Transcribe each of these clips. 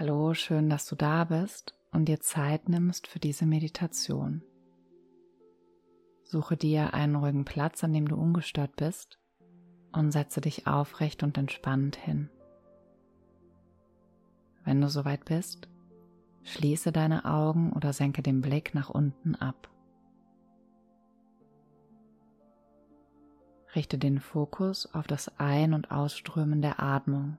Hallo, schön, dass du da bist und dir Zeit nimmst für diese Meditation. Suche dir einen ruhigen Platz, an dem du ungestört bist und setze dich aufrecht und entspannt hin. Wenn du soweit bist, schließe deine Augen oder senke den Blick nach unten ab. Richte den Fokus auf das Ein- und Ausströmen der Atmung.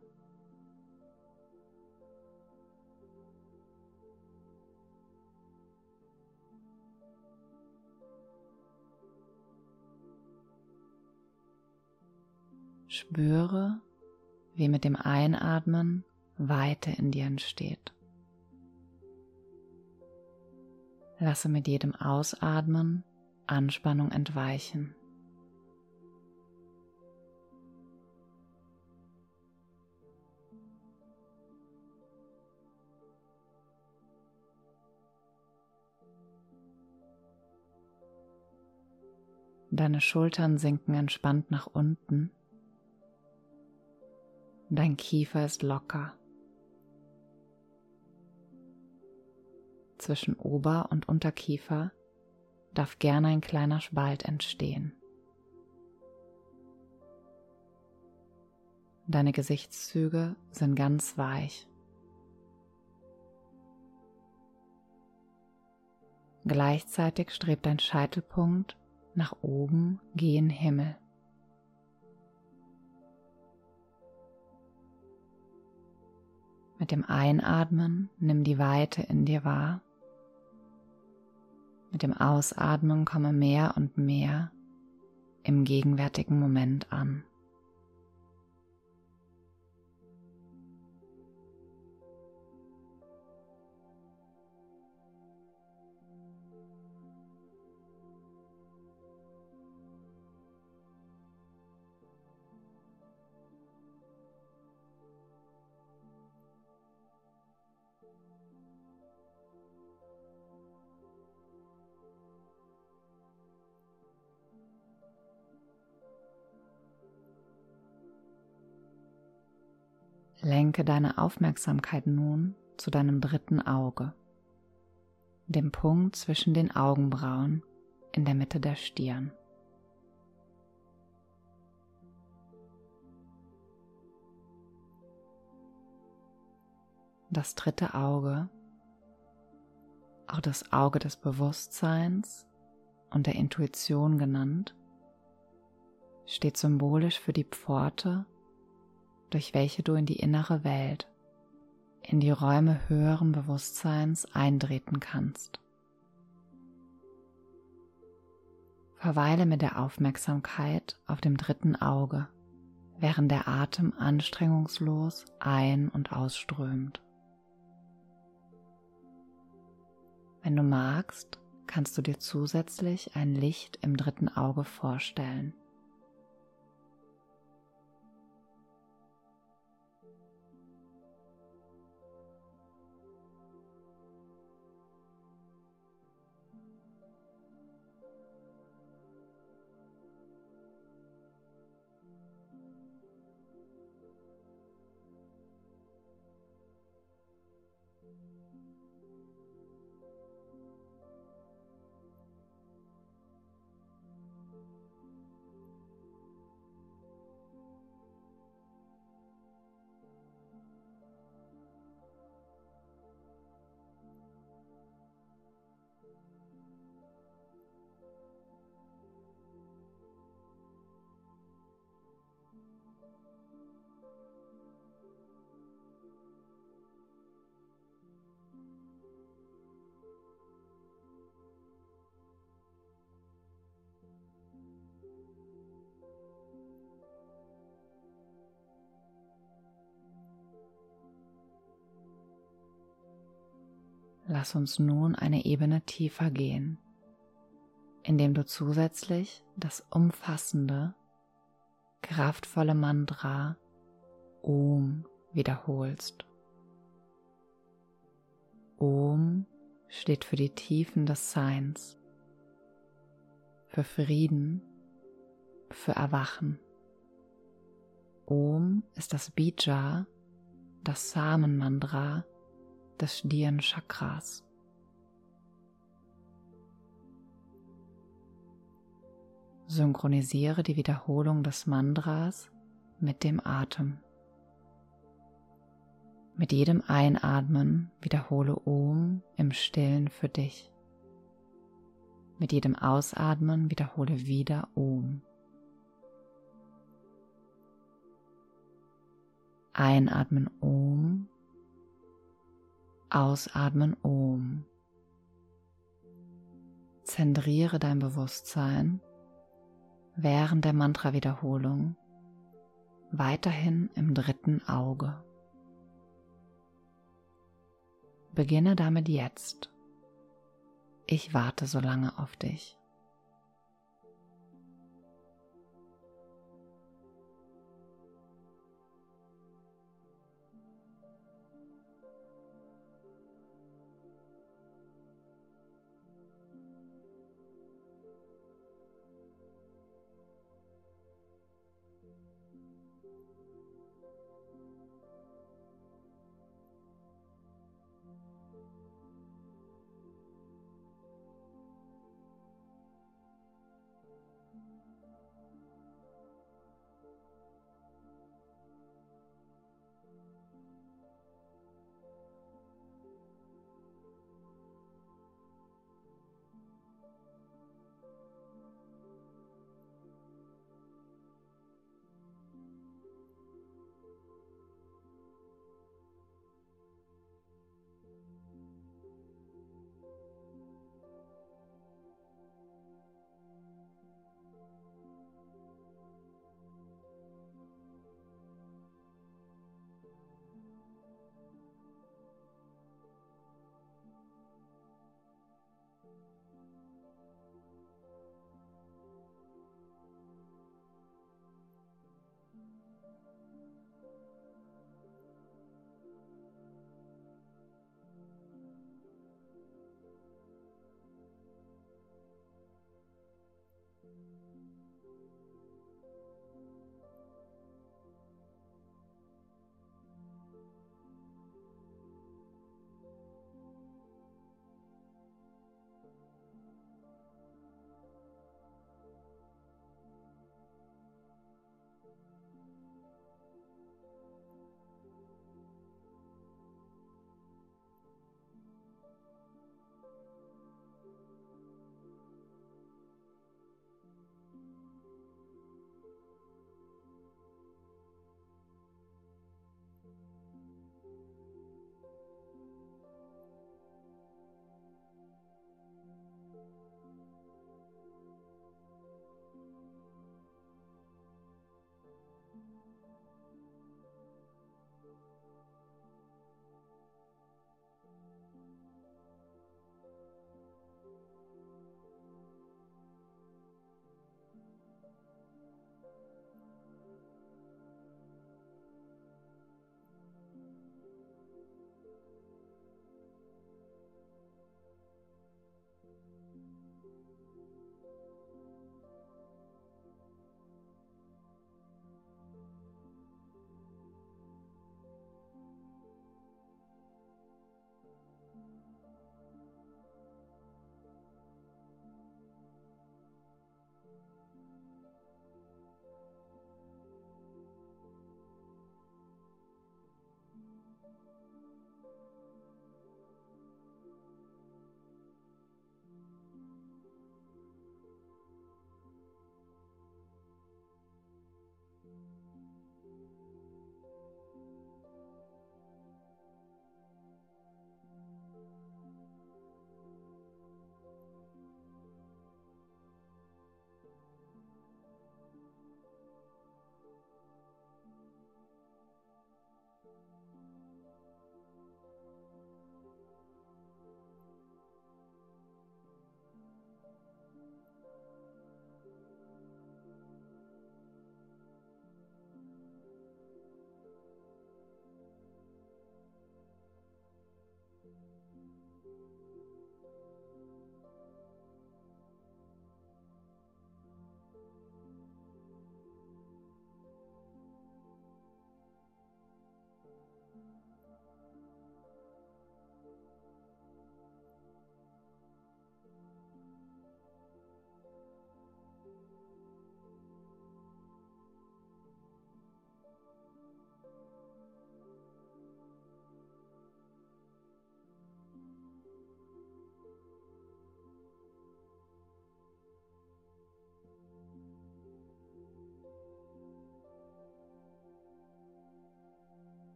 Spüre, wie mit dem Einatmen Weite in dir entsteht. Lasse mit jedem Ausatmen Anspannung entweichen. Deine Schultern sinken entspannt nach unten Dein Kiefer ist locker. Zwischen Ober- und Unterkiefer darf gerne ein kleiner Spalt entstehen. Deine Gesichtszüge sind ganz weich. Gleichzeitig strebt dein Scheitelpunkt nach oben gen Himmel. Mit dem Einatmen nimm die Weite in dir wahr. Mit dem Ausatmen komme mehr und mehr im gegenwärtigen Moment an. Lenke deine Aufmerksamkeit nun zu deinem dritten Auge, dem Punkt zwischen den Augenbrauen in der Mitte der Stirn. Das dritte Auge, auch das Auge des Bewusstseins und der Intuition genannt, steht symbolisch für die Pforte durch welche du in die innere Welt, in die Räume höheren Bewusstseins eintreten kannst. Verweile mit der Aufmerksamkeit auf dem dritten Auge, während der Atem anstrengungslos ein- und ausströmt. Wenn du magst, kannst du dir zusätzlich ein Licht im dritten Auge vorstellen. Lass uns nun eine Ebene tiefer gehen, indem du zusätzlich das umfassende, kraftvolle Mantra Om wiederholst. Om steht für die Tiefen des Seins, für Frieden, für Erwachen. Om ist das Bija, das Samenmantra des Stirnchakras. Synchronisiere die Wiederholung des Mantras mit dem Atem. Mit jedem Einatmen wiederhole Om im Stillen für dich. Mit jedem Ausatmen wiederhole wieder Om. Einatmen Om, ausatmen Om. Zentriere dein Bewusstsein während der Mantra-Wiederholung weiterhin im dritten Auge. Beginne damit jetzt. Ich warte so lange auf dich.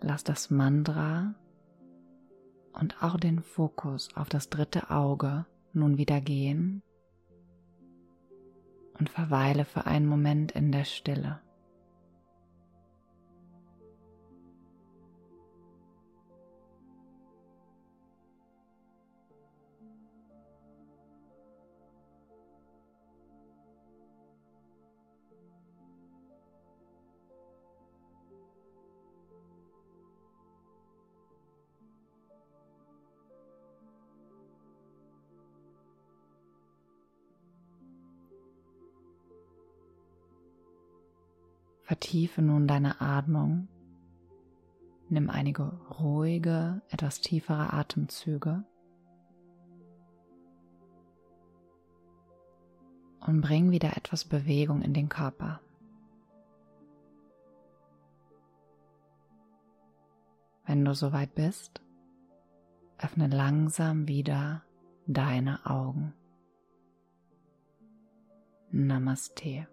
Lass das Mantra und auch den Fokus auf das dritte Auge nun wieder gehen und verweile für einen Moment in der Stille. Vertiefe nun deine Atmung. Nimm einige ruhige, etwas tiefere Atemzüge und bring wieder etwas Bewegung in den Körper. Wenn du soweit bist, öffne langsam wieder deine Augen. Namaste.